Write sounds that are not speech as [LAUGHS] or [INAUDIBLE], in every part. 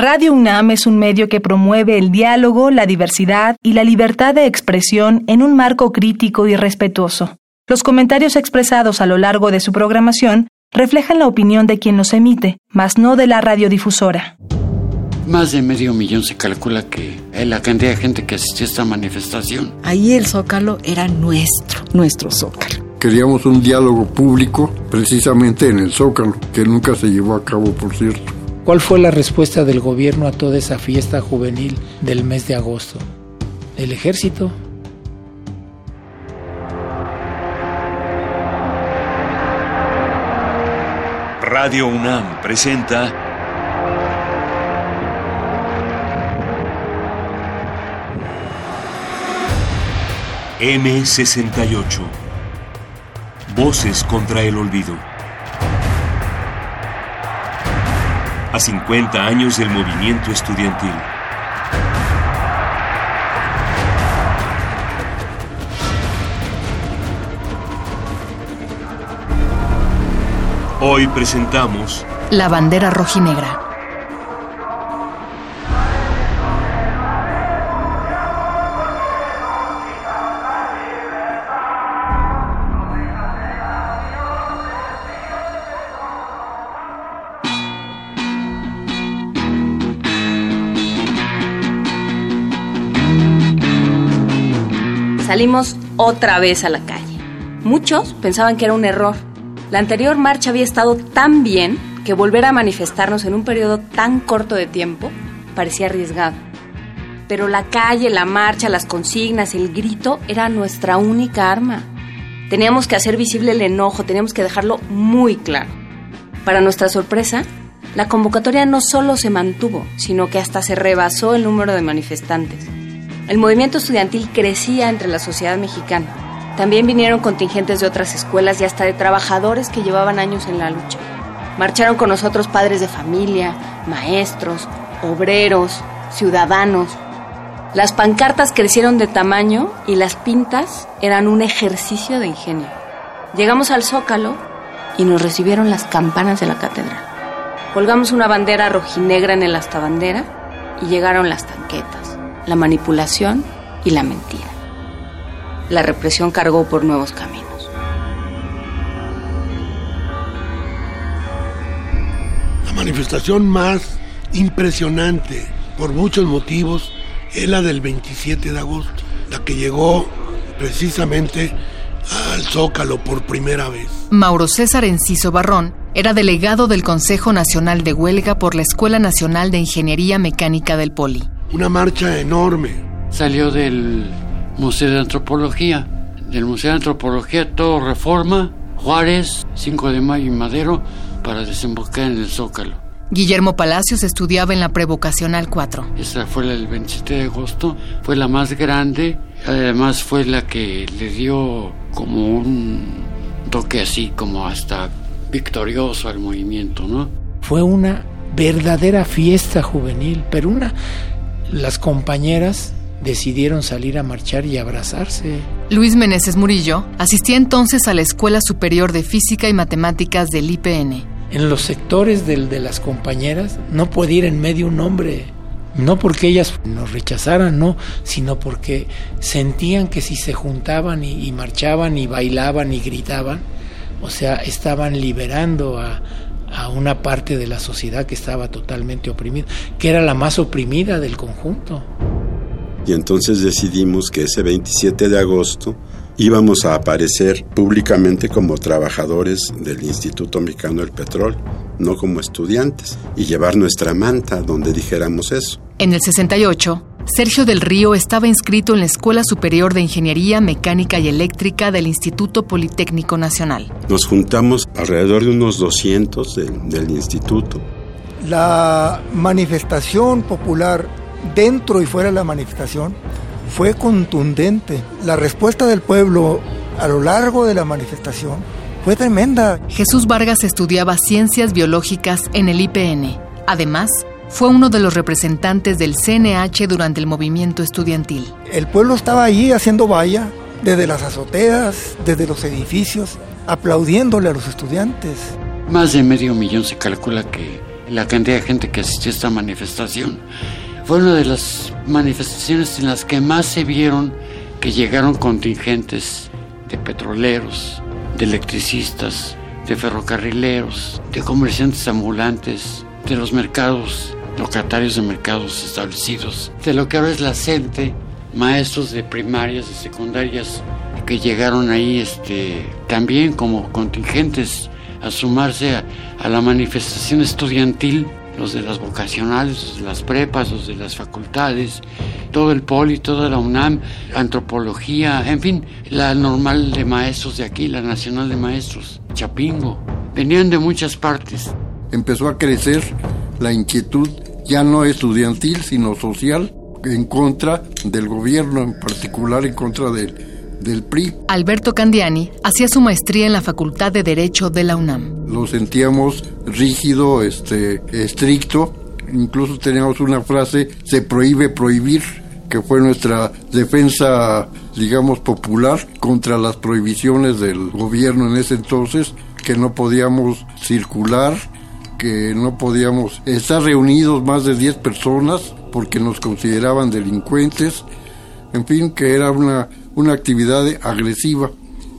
Radio UNAM es un medio que promueve el diálogo, la diversidad y la libertad de expresión en un marco crítico y respetuoso. Los comentarios expresados a lo largo de su programación reflejan la opinión de quien los emite, mas no de la radiodifusora. Más de medio millón se calcula que es la cantidad de gente que asistió a esta manifestación. Ahí el zócalo era nuestro, nuestro zócalo. Queríamos un diálogo público precisamente en el zócalo, que nunca se llevó a cabo, por cierto. ¿Cuál fue la respuesta del gobierno a toda esa fiesta juvenil del mes de agosto? ¿El ejército? Radio UNAM presenta M68 Voces contra el olvido. A 50 años del movimiento estudiantil. Hoy presentamos La bandera rojinegra. Salimos otra vez a la calle. Muchos pensaban que era un error. La anterior marcha había estado tan bien que volver a manifestarnos en un periodo tan corto de tiempo parecía arriesgado. Pero la calle, la marcha, las consignas, el grito era nuestra única arma. Teníamos que hacer visible el enojo, teníamos que dejarlo muy claro. Para nuestra sorpresa, la convocatoria no solo se mantuvo, sino que hasta se rebasó el número de manifestantes. El movimiento estudiantil crecía entre la sociedad mexicana. También vinieron contingentes de otras escuelas y hasta de trabajadores que llevaban años en la lucha. Marcharon con nosotros padres de familia, maestros, obreros, ciudadanos. Las pancartas crecieron de tamaño y las pintas eran un ejercicio de ingenio. Llegamos al zócalo y nos recibieron las campanas de la catedral. Colgamos una bandera rojinegra en el astabandera y llegaron las tanquetas la manipulación y la mentira. La represión cargó por nuevos caminos. La manifestación más impresionante por muchos motivos es la del 27 de agosto, la que llegó precisamente al Zócalo por primera vez. Mauro César Enciso Barrón era delegado del Consejo Nacional de Huelga por la Escuela Nacional de Ingeniería Mecánica del Poli una marcha enorme. Salió del Museo de Antropología, del Museo de Antropología, todo Reforma, Juárez, 5 de Mayo y Madero, para desembocar en el Zócalo. Guillermo Palacios estudiaba en la Prevocacional 4. Esa fue la del 27 de agosto, fue la más grande, además fue la que le dio como un toque así, como hasta victorioso al movimiento, ¿no? Fue una verdadera fiesta juvenil, pero una las compañeras decidieron salir a marchar y abrazarse. Luis Meneses Murillo asistía entonces a la Escuela Superior de Física y Matemáticas del IPN. En los sectores del, de las compañeras no puede ir en medio un hombre, no porque ellas nos rechazaran, no, sino porque sentían que si se juntaban y, y marchaban y bailaban y gritaban, o sea, estaban liberando a, a una parte de la sociedad que estaba totalmente oprimida, que era la más oprimida del conjunto. Y entonces decidimos que ese 27 de agosto íbamos a aparecer públicamente como trabajadores del Instituto Mexicano del Petróleo, no como estudiantes, y llevar nuestra manta donde dijéramos eso. En el 68, Sergio del Río estaba inscrito en la Escuela Superior de Ingeniería Mecánica y Eléctrica del Instituto Politécnico Nacional. Nos juntamos alrededor de unos 200 del instituto. La manifestación popular dentro y fuera de la manifestación fue contundente. La respuesta del pueblo a lo largo de la manifestación fue tremenda. Jesús Vargas estudiaba ciencias biológicas en el IPN. Además, fue uno de los representantes del CNH durante el movimiento estudiantil. El pueblo estaba allí haciendo valla, desde las azoteas, desde los edificios, aplaudiéndole a los estudiantes. Más de medio millón se calcula que la cantidad de gente que asistió a esta manifestación. Fue una de las manifestaciones en las que más se vieron que llegaron contingentes de petroleros, de electricistas, de ferrocarrileros, de comerciantes ambulantes, de los mercados, locatarios de mercados establecidos, de lo que ahora es la CENTE, maestros de primarias, de secundarias, que llegaron ahí este, también como contingentes a sumarse a, la manifestación estudiantil, los de las vocacionales, los de las prepas, los de las facultades, todo el poli, toda la UNAM, antropología, en fin, la normal de maestros de aquí, la nacional de maestros, Chapingo, venían de muchas partes. Empezó a crecer la inquietud ya no estudiantil, sino social, en contra del gobierno, en particular en contra del, del PRI. Alberto Candiani hacía su maestría en la Facultad de Derecho de la UNAM. Lo sentíamos rígido, este, estricto, incluso teníamos una frase, se prohíbe prohibir, que fue nuestra defensa, digamos, popular contra las prohibiciones del gobierno en ese entonces, que no podíamos circular, que no podíamos estar reunidos más de 10 personas porque nos consideraban delincuentes, en fin, que era una, una actividad agresiva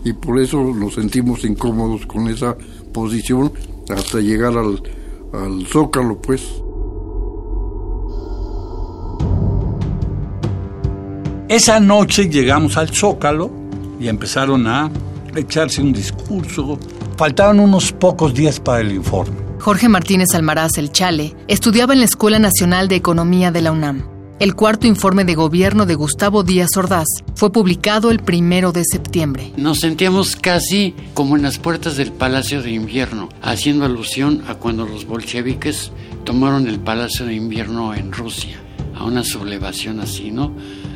y por eso nos sentimos incómodos con esa posición hasta llegar al, al zócalo, pues. Esa noche llegamos al Zócalo y empezaron a echarse un discurso. Faltaban unos pocos días para el informe. Jorge Martínez Almaraz El Chale estudiaba en la Escuela Nacional de Economía de la UNAM. El cuarto informe de gobierno de Gustavo Díaz Ordaz fue publicado el primero de septiembre. Nos sentíamos casi como en las puertas del Palacio de Invierno, haciendo alusión a cuando los bolcheviques tomaron el Palacio de Invierno en Rusia, a una sublevación así, ¿no?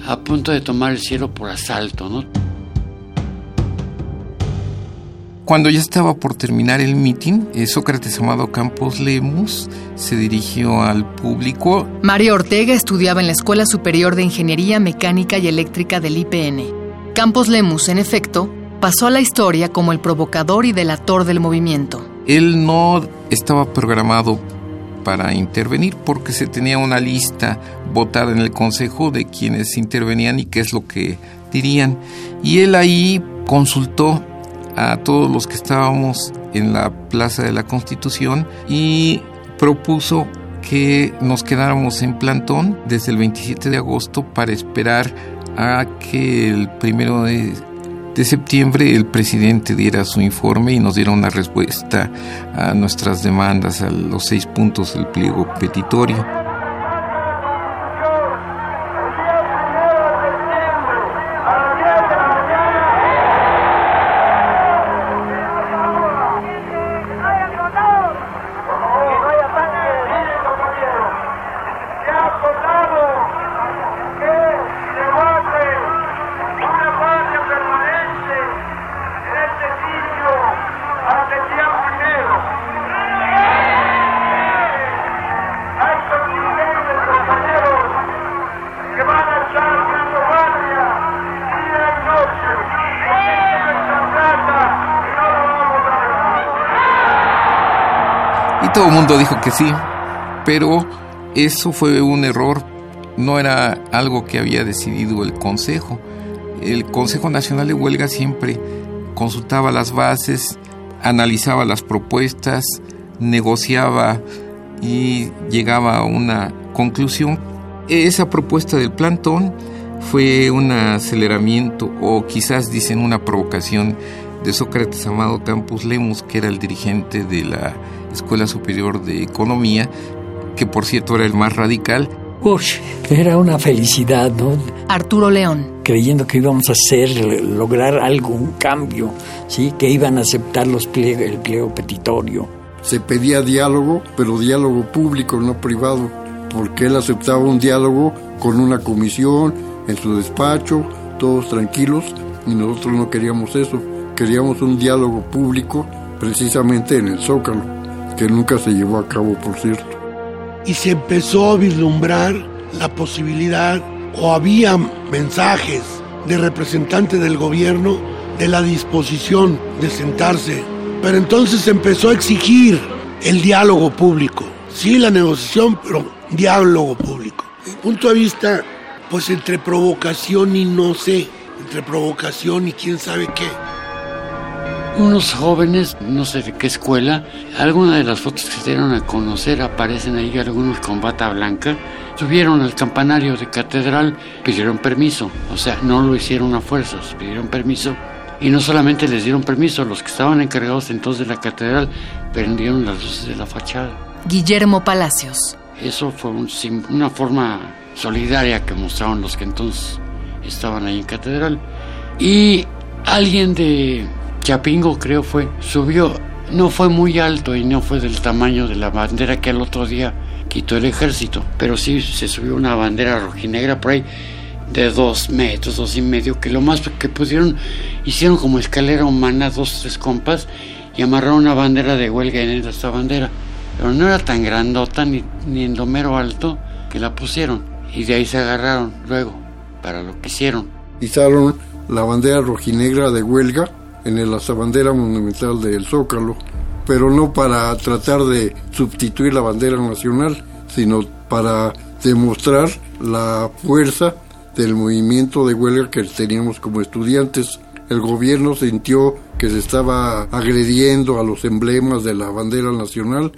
a punto de tomar el cielo por asalto, ¿no? Cuando ya estaba por terminar el mitin, eh, Sócrates Amado Campos Lemus se dirigió al público. Mario Ortega estudiaba en la Escuela Superior de Ingeniería Mecánica y Eléctrica del IPN. Campos Lemus, en efecto, pasó a la historia como el provocador y delator del movimiento. Él no estaba programado para intervenir porque se tenía una lista votada en el Consejo de quienes intervenían y qué es lo que dirían. Y él ahí consultó a todos los que estábamos en la Plaza de la Constitución y propuso que nos quedáramos en plantón desde el 27 de agosto para esperar a que el primero de de septiembre el presidente diera su informe y nos diera una respuesta a nuestras demandas, a los seis puntos del pliego petitorio. Todo el mundo dijo que sí, pero eso fue un error, no era algo que había decidido el Consejo. El Consejo Nacional de Huelga siempre consultaba las bases, analizaba las propuestas, negociaba y llegaba a una conclusión. Esa propuesta del plantón fue un aceleramiento o quizás dicen una provocación de Sócrates Amado Campus Lemus, que era el dirigente de la Escuela Superior de Economía, que por cierto era el más radical. Uy, era una felicidad, ¿no? Arturo León. Creyendo que íbamos a hacer, lograr algo, un cambio, ¿sí? Que iban a aceptar los el pliego petitorio. Se pedía diálogo, pero diálogo público, no privado, porque él aceptaba un diálogo con una comisión, en su despacho, todos tranquilos, y nosotros no queríamos eso. Queríamos un diálogo público precisamente en el Zócalo que nunca se llevó a cabo, por cierto. Y se empezó a vislumbrar la posibilidad, o había mensajes de representantes del gobierno de la disposición de sentarse. Pero entonces se empezó a exigir el diálogo público. Sí, la negociación, pero diálogo público. Mi punto de vista, pues entre provocación y no sé, entre provocación y quién sabe qué. Unos jóvenes, no sé de qué escuela, algunas de las fotos que se dieron a conocer aparecen ahí algunos con bata blanca, subieron al campanario de catedral, pidieron permiso, o sea, no lo hicieron a fuerzas, pidieron permiso y no solamente les dieron permiso, los que estaban encargados entonces de la catedral prendieron las luces de la fachada. Guillermo Palacios. Eso fue una forma solidaria que mostraron los que entonces estaban ahí en catedral. Y alguien de Chapingo, creo fue, subió, no fue muy alto y no fue del tamaño de la bandera que el otro día quitó el ejército, pero sí se subió una bandera rojinegra por ahí de dos metros, dos y medio, que lo más que pudieron, hicieron como escalera humana, dos, tres compas, y amarraron una bandera de huelga en esta bandera. Pero no era tan grandota ni, ni en lo mero alto que la pusieron. Y de ahí se agarraron luego para lo que hicieron. Izaron la bandera rojinegra de huelga en la bandera monumental del Zócalo, pero no para tratar de sustituir la bandera nacional, sino para demostrar la fuerza del movimiento de huelga que teníamos como estudiantes. El gobierno sintió que se estaba agrediendo a los emblemas de la bandera nacional.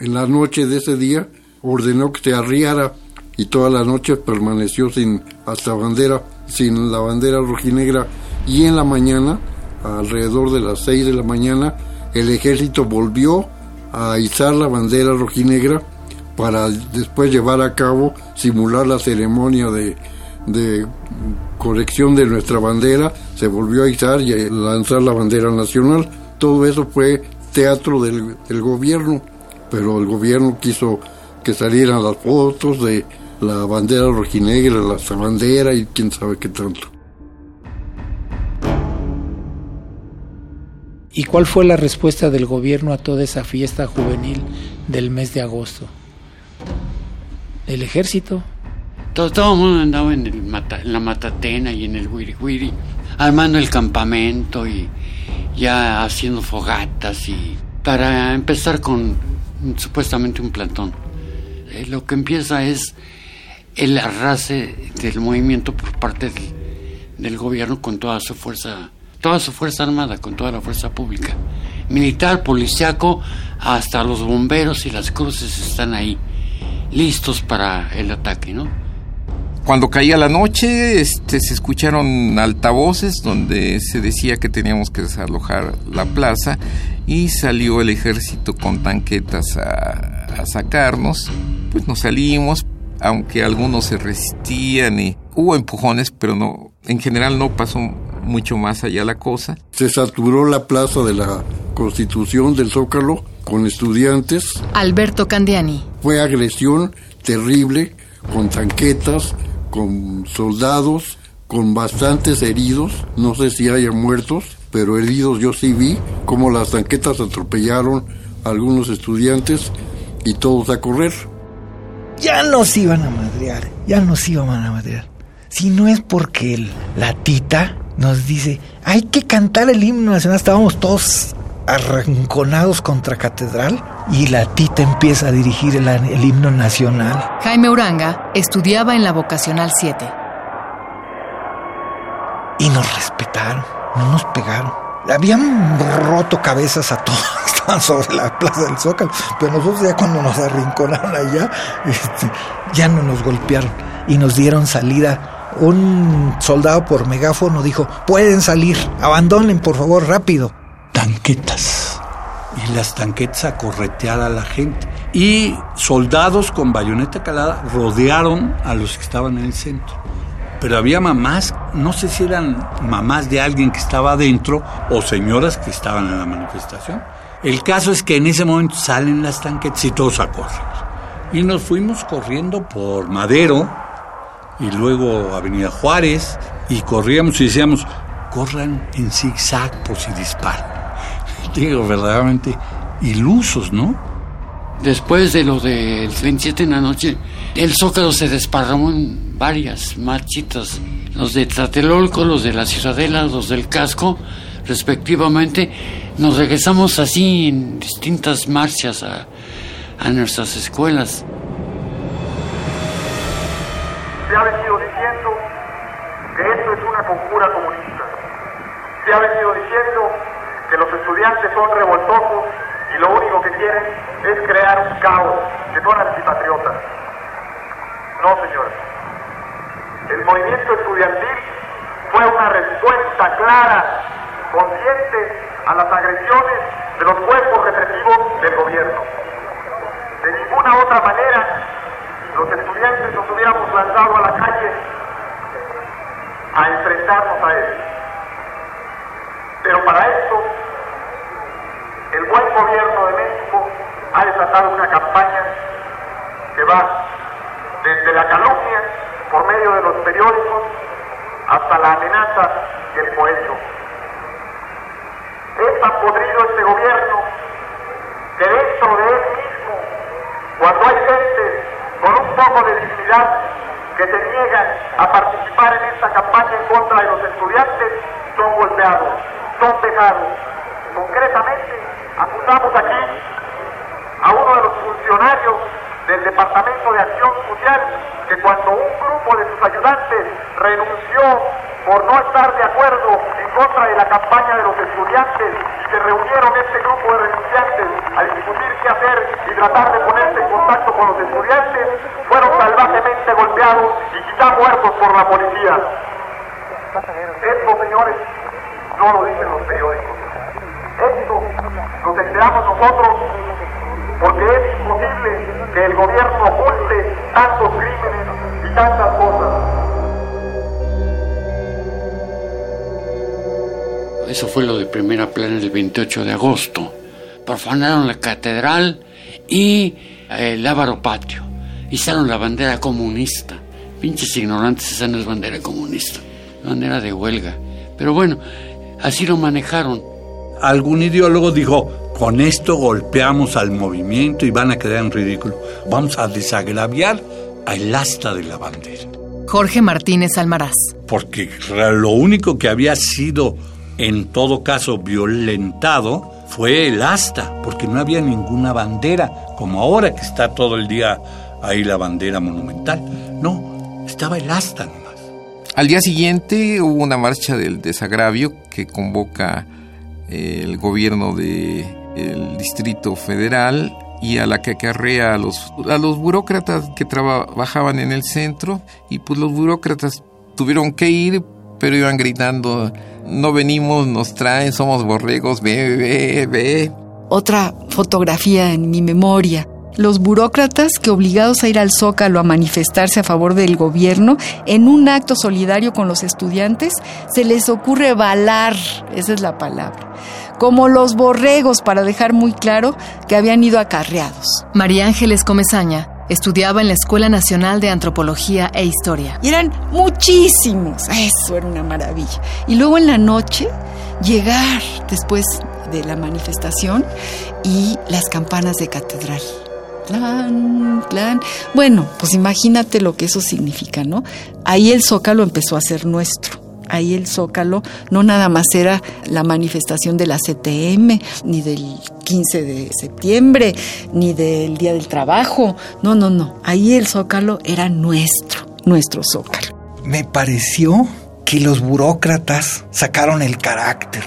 En la noche de ese día ordenó que se arriara y toda la noche permaneció sin hasta bandera, sin la bandera rojinegra y en la mañana, alrededor de las 6 de la mañana, el ejército volvió a izar la bandera rojinegra para después llevar a cabo, simular la ceremonia de de corrección de nuestra bandera, se volvió a izar y a lanzar la bandera nacional. Todo eso fue teatro del, gobierno, pero el gobierno quiso que salieran las fotos de la bandera rojinegra, la bandera y quién sabe qué tanto. ¿Y cuál fue la respuesta del gobierno a toda esa fiesta juvenil del mes de agosto? El ejército todo, el mundo andaba en, la matatena y en el wiri wiri, armando el campamento y ya haciendo fogatas y para empezar con supuestamente un plantón. Eh, lo que empieza es el arrase del movimiento por parte del, del, gobierno con toda su fuerza, toda su fuerza armada, con toda la fuerza pública, militar, policiaco, hasta los bomberos y las cruces están ahí, listos para el ataque, ¿no? Cuando caía la noche, este, se escucharon altavoces donde se decía que teníamos que desalojar la plaza y salió el ejército con tanquetas a, a sacarnos. Pues nos salimos, aunque algunos se resistían y hubo empujones, pero no, en general no pasó mucho más allá la cosa. Se saturó la plaza de la Constitución del Zócalo con estudiantes. Alberto Candiani. Fue agresión terrible con tanquetas, con soldados, con bastantes heridos, no sé si haya muertos, pero heridos yo sí vi, como las tanquetas atropellaron a algunos estudiantes y todos a correr. Ya nos iban a madrear, ya nos iban a madrear. Si no es porque la tita nos dice, hay que cantar el himno nacional, estábamos todos arranconados contra catedral y la tita empieza a dirigir el, himno nacional. Jaime Uranga estudiaba en la vocacional 7. Y nos respetaron, no nos pegaron. Habían roto cabezas a todos, [LAUGHS] estaban sobre la plaza del Zócalo, pero nosotros ya cuando nos arrinconaron allá, este, ya no nos golpearon y nos dieron salida un soldado por megáfono dijo, pueden salir, abandonen por favor rápido tanquetas. Y las tanquetas a corretear a la gente. Y soldados con bayoneta calada rodearon a los que estaban en el centro. Pero había mamás, no sé si eran mamás de alguien que estaba adentro o señoras que estaban en la manifestación. El caso es que en ese momento salen las tanquetas y todos a correr. Y nos fuimos corriendo por Madero y luego Avenida Juárez y corríamos y decíamos, corran en zigzag por si disparan [LAUGHS] digo, verdaderamente ilusos, ¿no? Después de lo del 27 en la noche, el Zócalo se desparramó en varias marchitas. Los de Tlatelolco, los de la Ciudadela, los del Casco, respectivamente. Nos regresamos así en distintas marchas a, a nuestras escuelas. Se ha venido diciendo que esto es una conjura comunista. Se ha venido diciendo que los estudiantes son revoltosos y lo único que quieren es crear un caos, que son antipatriotas. No, señores. El movimiento estudiantil fue una respuesta clara, consciente a las agresiones de los cuerpos represivos del gobierno. De ninguna otra manera, los estudiantes nos hubiéramos lanzado a la calle a enfrentarnos a él. Pero para esto, el buen gobierno de México ha desatado una campaña que va desde la calumnia por medio de los periódicos hasta la amenaza y el cohecho. Es tan podrido este gobierno que dentro de él mismo, cuando hay gente poco de dignidad que se niegan a participar en esta campaña en contra de los estudiantes, son golpeados, son dejados. Concretamente, acusamos aquí a uno de los funcionarios del Departamento de Acción Social que cuando un grupo de sus ayudantes renunció por no estar de acuerdo en contra de la campaña de los estudiantes se reunieron este grupo de renunciantes a discutir qué hacer y tratar de ponerse en contacto con los estudiantes, fueron salvajemente golpeados y quizá muertos por la policía. Esto, señores, no lo dicen los periódicos. Esto lo enteramos nosotros porque es que el gobierno oculte tantos crímenes y tantas cosas. Eso fue lo de primera plana del 28 de agosto. Profanaron la catedral y el Ávaro Patio. Izaron la bandera comunista. Pinches ignorantes, esa no es bandera comunista. Bandera de huelga. Pero bueno, así lo manejaron. Algún ideólogo dijo, con esto golpeamos al movimiento y van a quedar en ridículo. Vamos a desagraviar al asta de la bandera. Jorge Martínez Almaraz. Porque lo único que había sido, en todo caso, violentado fue el asta, porque no había ninguna bandera, como ahora que está todo el día ahí la bandera monumental. No, estaba el asta nomás. Al día siguiente hubo una marcha del desagravio que convoca el gobierno del el Distrito Federal y a la que acarrea a los, a los burócratas que trabajaban en el centro y pues los burócratas tuvieron que ir pero iban gritando no venimos, nos traen, somos borregos, ve, ve, ve. Otra fotografía en mi memoria. Los burócratas que obligados a ir al Zócalo a manifestarse a favor del gobierno, en un acto solidario con los estudiantes, se les ocurre balar, esa es la palabra, como los borregos para dejar muy claro que habían ido acarreados. María Ángeles Comezaña estudiaba en la Escuela Nacional de Antropología e Historia. Y eran muchísimos, eso era una maravilla. Y luego en la noche, llegar después de la manifestación y las campanas de catedral. Plan, plan. Bueno, pues imagínate lo que eso significa, ¿no? Ahí el zócalo empezó a ser nuestro ahí el Zócalo no nada más era la manifestación de la CTM, ni del 15 de septiembre, ni del Día del Trabajo. No, no, no. Ahí el Zócalo era nuestro, nuestro Zócalo. Me pareció que los burócratas sacaron el carácter.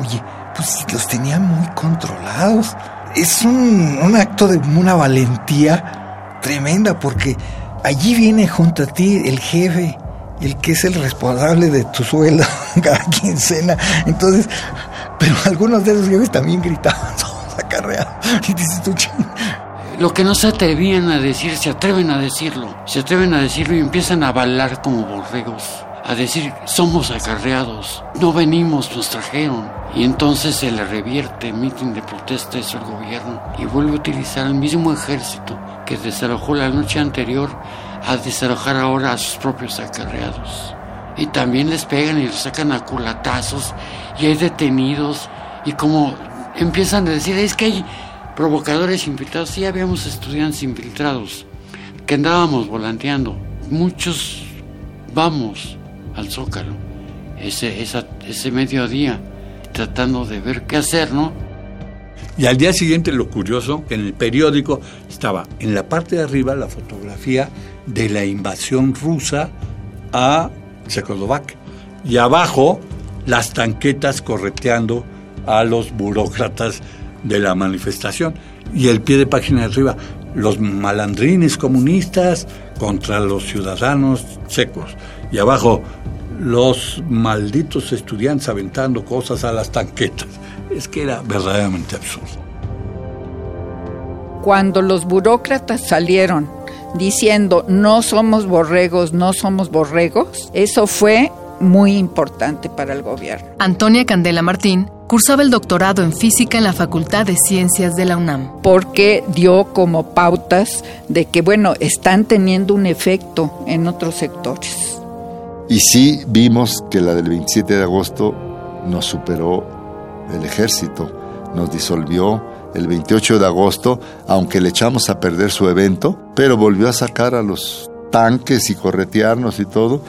Oye, pues los tenían muy controlados. Es un, un acto de una valentía tremenda porque allí viene junto a ti el jefe el que es el responsable de tu sueldo [LAUGHS] cada quincena. Entonces, pero algunos de esos jefes también gritaban, [LAUGHS] somos acarreados. Y dices tú, Lo que no se atrevían a decir, se atreven a decirlo. Se atreven a decirlo y empiezan a bailar como borregos. A decir, somos acarreados, no venimos, nos trajeron. Y entonces se le revierte el mitin de protesta eso al gobierno y vuelve a utilizar el mismo ejército que desalojó la noche anterior a desalojar ahora a sus propios acarreados. Y también les pegan y les sacan a culatazos y hay detenidos y como empiezan a decir, es que hay provocadores infiltrados, sí habíamos estudiantes infiltrados que andábamos volanteando. Muchos vamos al Zócalo ese, ese mediodía tratando de ver qué hacer, ¿no? Y al día siguiente lo curioso, que en el periódico estaba en la parte de arriba la fotografía de la invasión rusa a Checoslovaquia. Y abajo las tanquetas correteando a los burócratas de la manifestación. Y el pie de página de arriba, los malandrines comunistas contra los ciudadanos secos. Y abajo, los malditos estudiantes aventando cosas a las tanquetas. Es que era verdaderamente absurdo. Cuando los burócratas salieron diciendo no somos borregos, no somos borregos, eso fue muy importante para el gobierno. Antonia Candela Martín cursaba el doctorado en física en la Facultad de Ciencias de la UNAM. Porque dio como pautas de que, bueno, están teniendo un efecto en otros sectores. Y sí vimos que la del 27 de agosto nos superó el ejército, nos disolvió el 28 de agosto, aunque le echamos a perder su evento, pero volvió a sacar a los tanques y corretearnos y todo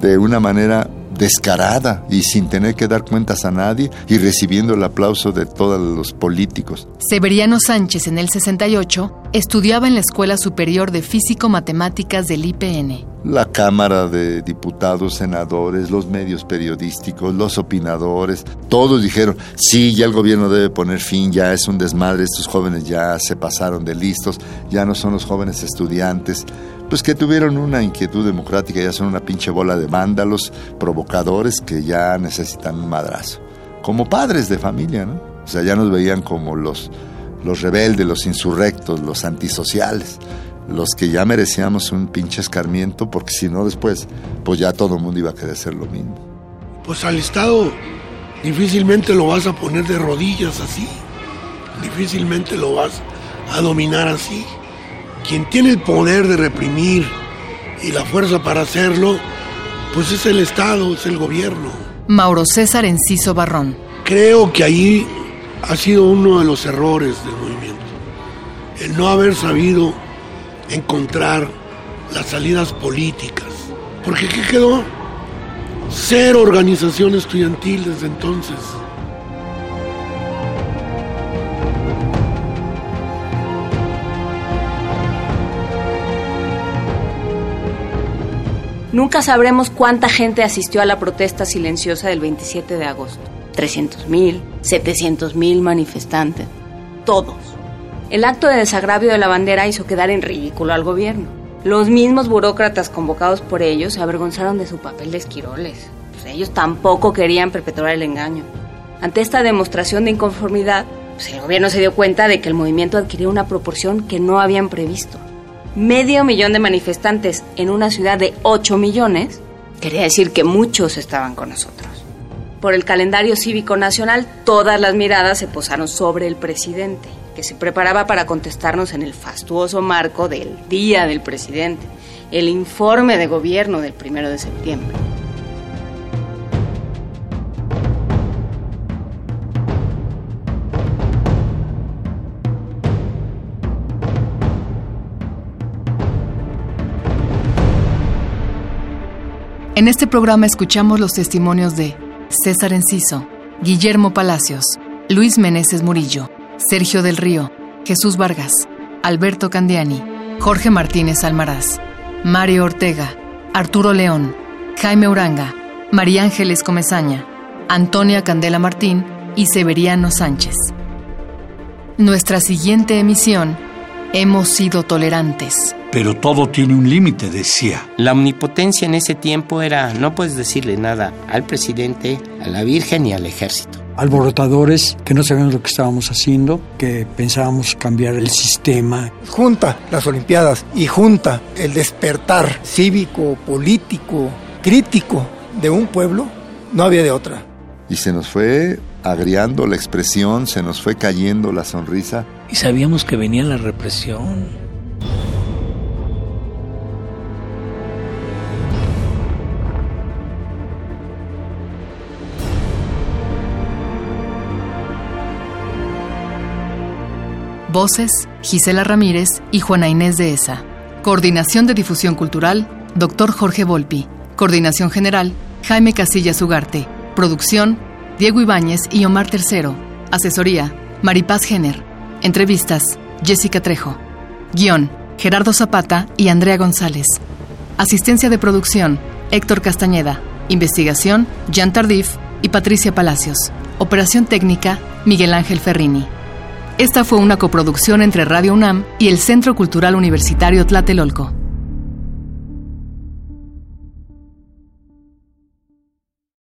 de una manera descarada y sin tener que dar cuentas a nadie y recibiendo el aplauso de todos los políticos. Severiano Sánchez en el 68 estudiaba en la Escuela Superior de Físico-Matemáticas del IPN. La Cámara de Diputados, senadores, los medios periodísticos, los opinadores, todos dijeron, sí, ya el gobierno debe poner fin, ya es un desmadre, estos jóvenes ya se pasaron de listos, ya no son los jóvenes estudiantes pues que tuvieron una inquietud democrática, ya son una pinche bola de vándalos, provocadores que ya necesitan un madrazo. Como padres de familia, ¿no? O sea, ya nos veían como los, los rebeldes, los insurrectos, los antisociales, los que ya merecíamos un pinche escarmiento, porque si no después, pues ya todo el mundo iba a querer hacer lo mismo. Pues al Estado difícilmente lo vas a poner de rodillas así, difícilmente lo vas a dominar así. Quien tiene el poder de reprimir y la fuerza para hacerlo, pues es el Estado, es el gobierno. Mauro César Enciso Barrón. Creo que ahí ha sido uno de los errores del movimiento. El no haber sabido encontrar las salidas políticas. Porque ¿qué quedó? Cero organización estudiantil desde entonces. Nunca sabremos cuánta gente asistió a la protesta silenciosa del 27 de agosto. 300 mil, 700 mil manifestantes. Todos. El acto de desagravio de la bandera hizo quedar en ridículo al gobierno. Los mismos burócratas convocados por ellos se avergonzaron de su papel de esquiroles. Pues ellos tampoco querían perpetuar el engaño. Ante esta demostración de inconformidad, pues el gobierno se dio cuenta de que el movimiento adquirió una proporción que no habían previsto medio millón de manifestantes en una ciudad de 8 millones, quería decir que muchos estaban con nosotros. Por el calendario cívico nacional, todas las miradas se posaron sobre el presidente, que se preparaba para contestarnos en el fastuoso marco del Día del Presidente, el informe de gobierno del primero de septiembre. En este programa escuchamos los testimonios de César Enciso, Guillermo Palacios, Luis Meneses Murillo, Sergio del Río, Jesús Vargas, Alberto Candiani, Jorge Martínez Almaraz, Mario Ortega, Arturo León, Jaime Uranga, María Ángeles Comezaña, Antonia Candela Martín y Severiano Sánchez. Nuestra siguiente emisión, Hemos sido tolerantes pero todo tiene un límite, decía. La omnipotencia en ese tiempo era, no puedes decirle nada al presidente, a la Virgen y al ejército. Alborotadores que no sabíamos lo que estábamos haciendo, que pensábamos cambiar el sistema. Junta las Olimpiadas y junta el despertar cívico, político, crítico de un pueblo, no había de otra. Y se nos fue agriando la expresión, se nos fue cayendo la sonrisa. Y sabíamos que venía la represión Voces, Gisela Ramírez y Juana Inés de Esa. Coordinación de Difusión Cultural, Dr. Jorge Volpi. Coordinación General, Jaime Casillas Ugarte. Producción, Diego Ibáñez y Omar Tercero. Asesoría, Maripaz Jenner. Entrevistas, Jessica Trejo. Guión, Gerardo Zapata y Andrea González. Asistencia de producción, Héctor Castañeda. Investigación, Jean Tardif y Patricia Palacios. Operación técnica, Miguel Ángel Ferrini. Esta fue una coproducción entre Radio UNAM y el Centro Cultural Universitario Tlatelolco.